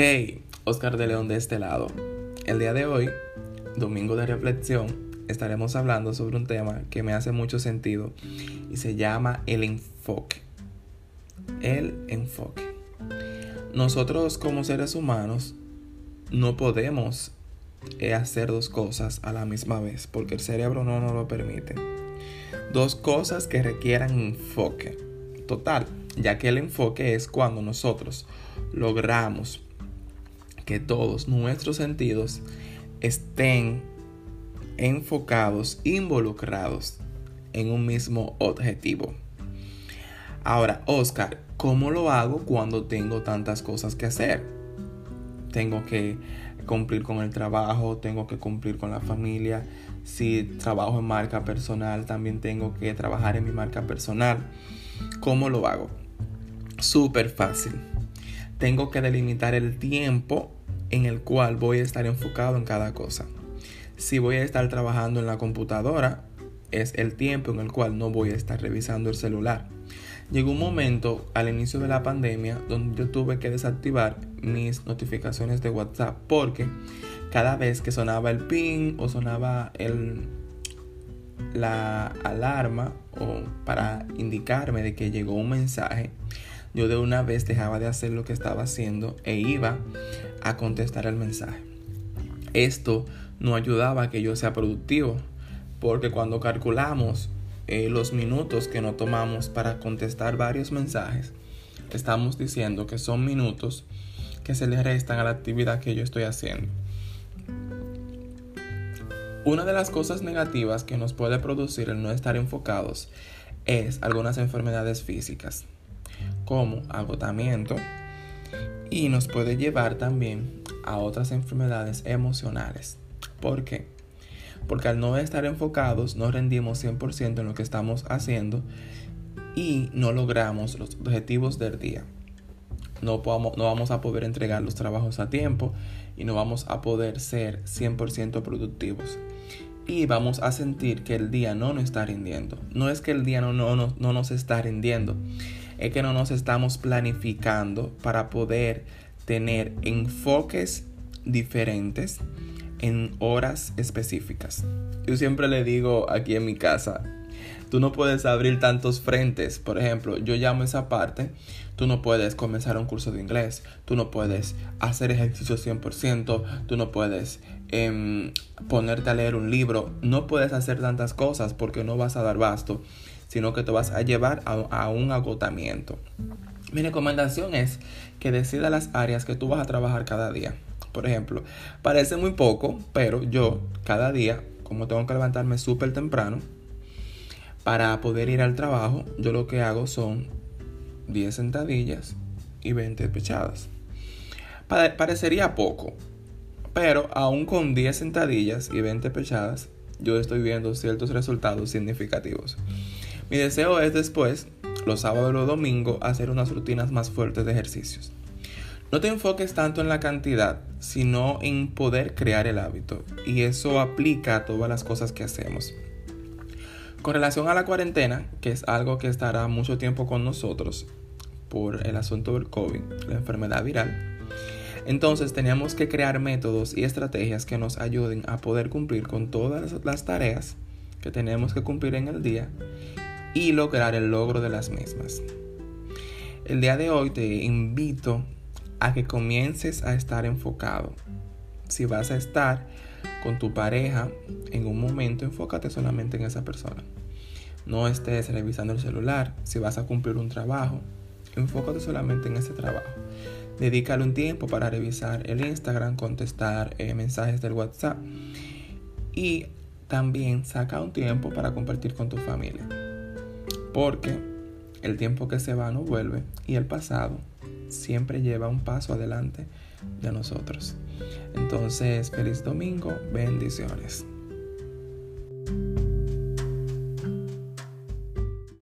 Hey, Oscar de León de este lado. El día de hoy, domingo de reflexión, estaremos hablando sobre un tema que me hace mucho sentido y se llama el enfoque. El enfoque. Nosotros como seres humanos no podemos eh, hacer dos cosas a la misma vez porque el cerebro no nos lo permite. Dos cosas que requieran enfoque total, ya que el enfoque es cuando nosotros logramos que todos nuestros sentidos estén enfocados, involucrados en un mismo objetivo. Ahora, Oscar, ¿cómo lo hago cuando tengo tantas cosas que hacer? Tengo que cumplir con el trabajo, tengo que cumplir con la familia. Si trabajo en marca personal, también tengo que trabajar en mi marca personal. ¿Cómo lo hago? Súper fácil. Tengo que delimitar el tiempo en el cual voy a estar enfocado en cada cosa. Si voy a estar trabajando en la computadora, es el tiempo en el cual no voy a estar revisando el celular. Llegó un momento al inicio de la pandemia donde yo tuve que desactivar mis notificaciones de WhatsApp porque cada vez que sonaba el ping o sonaba el, la alarma o para indicarme de que llegó un mensaje, yo de una vez dejaba de hacer lo que estaba haciendo e iba a contestar el mensaje. Esto no ayudaba a que yo sea productivo, porque cuando calculamos eh, los minutos que no tomamos para contestar varios mensajes, estamos diciendo que son minutos que se le restan a la actividad que yo estoy haciendo. Una de las cosas negativas que nos puede producir el no estar enfocados es algunas enfermedades físicas como agotamiento y nos puede llevar también a otras enfermedades emocionales. ¿Por qué? Porque al no estar enfocados no rendimos 100% en lo que estamos haciendo y no logramos los objetivos del día. No, no vamos a poder entregar los trabajos a tiempo y no vamos a poder ser 100% productivos. Y vamos a sentir que el día no nos está rindiendo. No es que el día no, no, no, no nos está rindiendo es que no nos estamos planificando para poder tener enfoques diferentes en horas específicas. Yo siempre le digo aquí en mi casa, tú no puedes abrir tantos frentes. Por ejemplo, yo llamo esa parte, tú no puedes comenzar un curso de inglés, tú no puedes hacer ejercicio 100%, tú no puedes em, ponerte a leer un libro, no puedes hacer tantas cosas porque no vas a dar basto sino que te vas a llevar a, un agotamiento. Mi recomendación es que decida las áreas que tú vas a trabajar cada día. Por ejemplo, parece muy poco, pero yo cada día, como tengo que levantarme súper temprano, para poder ir al trabajo, yo lo que hago son 10 sentadillas y 20 pechadas. Parecería poco, pero aún con 10 sentadillas y 20 pechadas, yo estoy viendo ciertos resultados significativos. Mi deseo es después, los sábados y los domingos, hacer unas rutinas más fuertes de ejercicios. No te enfoques tanto en la cantidad, sino en poder crear el hábito. Y eso aplica a todas las cosas que hacemos. Con relación a la cuarentena, que es algo que estará mucho tiempo con nosotros por el asunto del COVID, la enfermedad viral, entonces teníamos que crear métodos y estrategias que nos ayuden a poder cumplir con todas las tareas que tenemos que cumplir en el día y lograr el logro de las mismas. El día de hoy te invito a que comiences a estar enfocado. Si vas a estar con tu pareja en un momento, enfócate solamente en esa persona. No estés revisando el celular. Si vas a cumplir un trabajo, enfócate solamente en ese trabajo. Dedícale un tiempo para revisar el Instagram, contestar eh, mensajes del WhatsApp y también saca un tiempo para compartir con tu familia. Porque el tiempo que se va no vuelve y el pasado siempre lleva un paso adelante de nosotros. Entonces, feliz domingo, bendiciones.